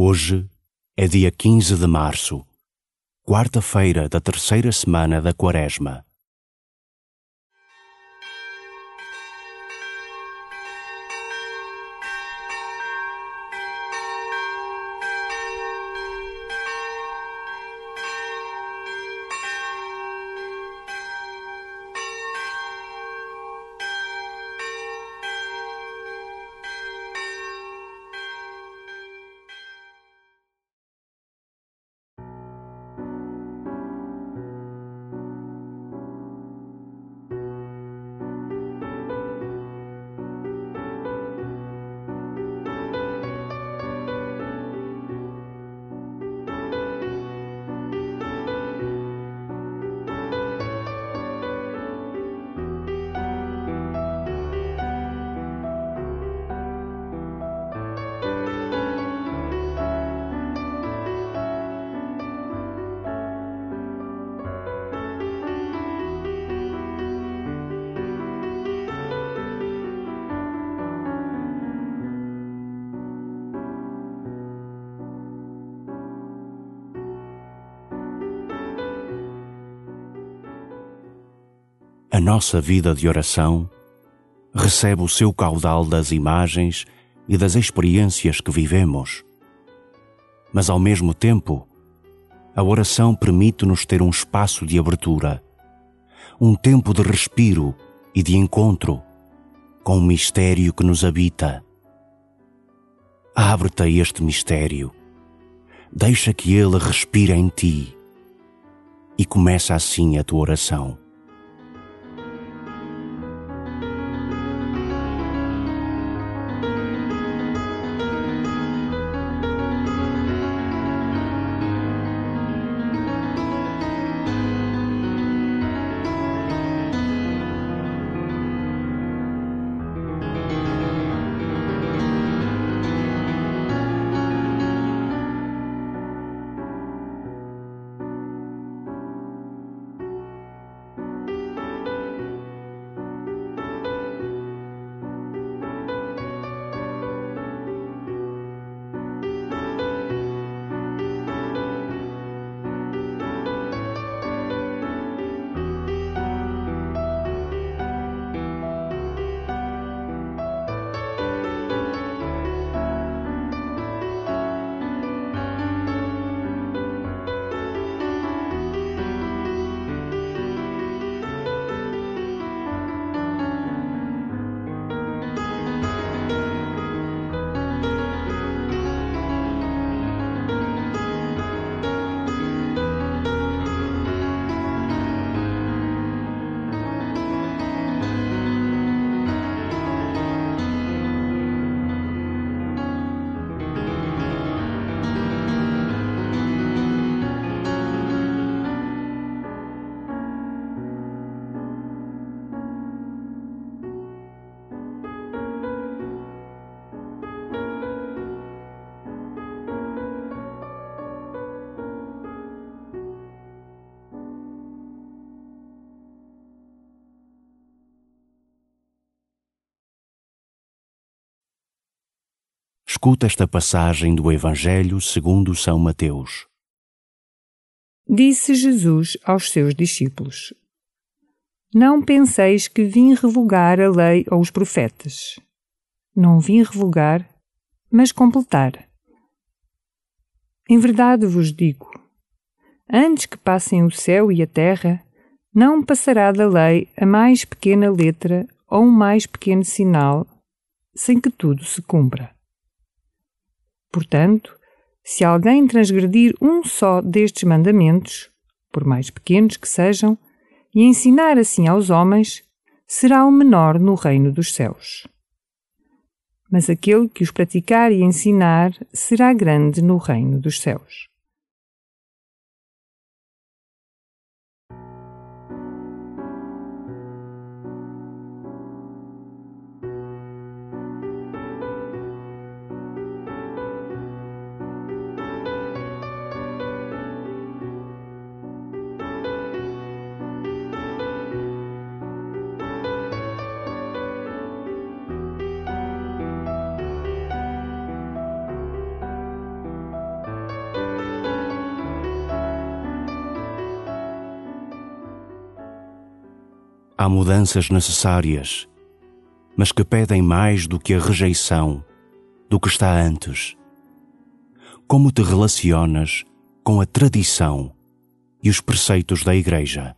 Hoje é dia 15 de março, quarta-feira da terceira semana da Quaresma. A nossa vida de oração recebe o seu caudal das imagens e das experiências que vivemos. Mas ao mesmo tempo, a oração permite-nos ter um espaço de abertura, um tempo de respiro e de encontro com o mistério que nos habita. Abre-te a este mistério, deixa que ele respire em ti e começa assim a tua oração. Escuta esta passagem do Evangelho segundo São Mateus. Disse Jesus aos seus discípulos: Não penseis que vim revogar a lei ou os profetas. Não vim revogar, mas completar. Em verdade vos digo: antes que passem o céu e a terra, não passará da lei a mais pequena letra ou um mais pequeno sinal, sem que tudo se cumpra. Portanto, se alguém transgredir um só destes mandamentos, por mais pequenos que sejam, e ensinar assim aos homens, será o menor no reino dos céus. Mas aquele que os praticar e ensinar será grande no reino dos céus. Há mudanças necessárias, mas que pedem mais do que a rejeição do que está antes. Como te relacionas com a tradição e os preceitos da Igreja?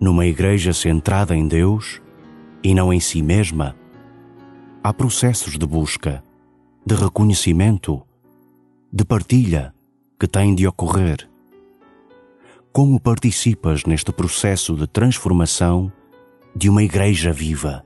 Numa igreja centrada em Deus e não em si mesma, há processos de busca, de reconhecimento, de partilha que têm de ocorrer. Como participas neste processo de transformação de uma igreja viva?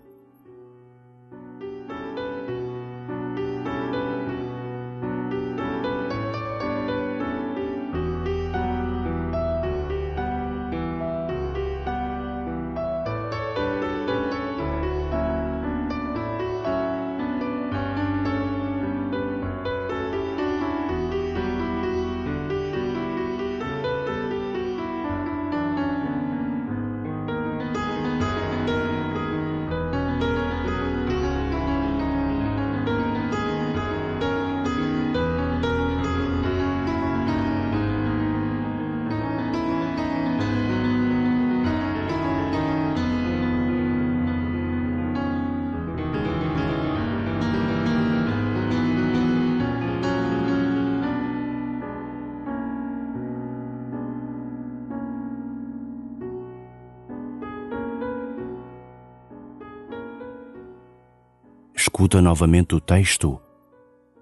Escuta novamente o texto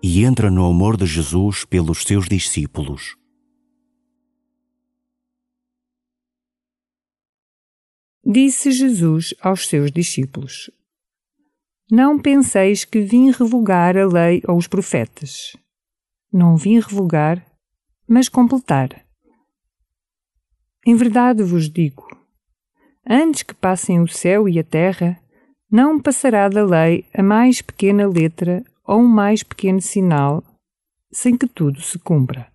e entra no amor de Jesus pelos seus discípulos. Disse Jesus aos seus discípulos: Não penseis que vim revogar a lei ou os profetas. Não vim revogar, mas completar. Em verdade vos digo: antes que passem o céu e a terra, não passará da lei a mais pequena letra ou um mais pequeno sinal, sem que tudo se cumpra.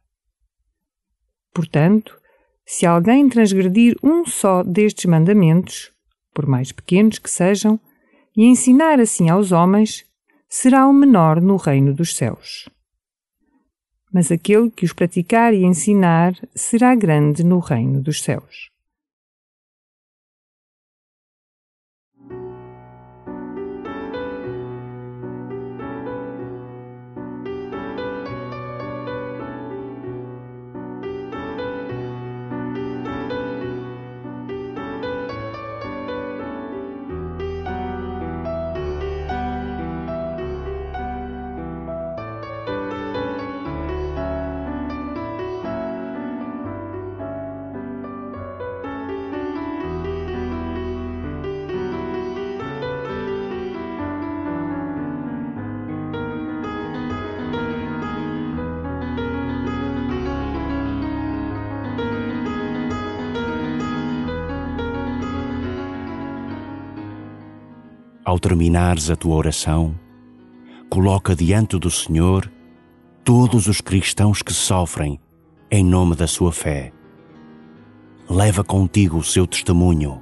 Portanto, se alguém transgredir um só destes mandamentos, por mais pequenos que sejam, e ensinar assim aos homens, será o menor no reino dos céus. Mas aquele que os praticar e ensinar será grande no reino dos céus. Ao terminares a tua oração, coloca diante do Senhor todos os cristãos que sofrem em nome da sua fé. Leva contigo o seu testemunho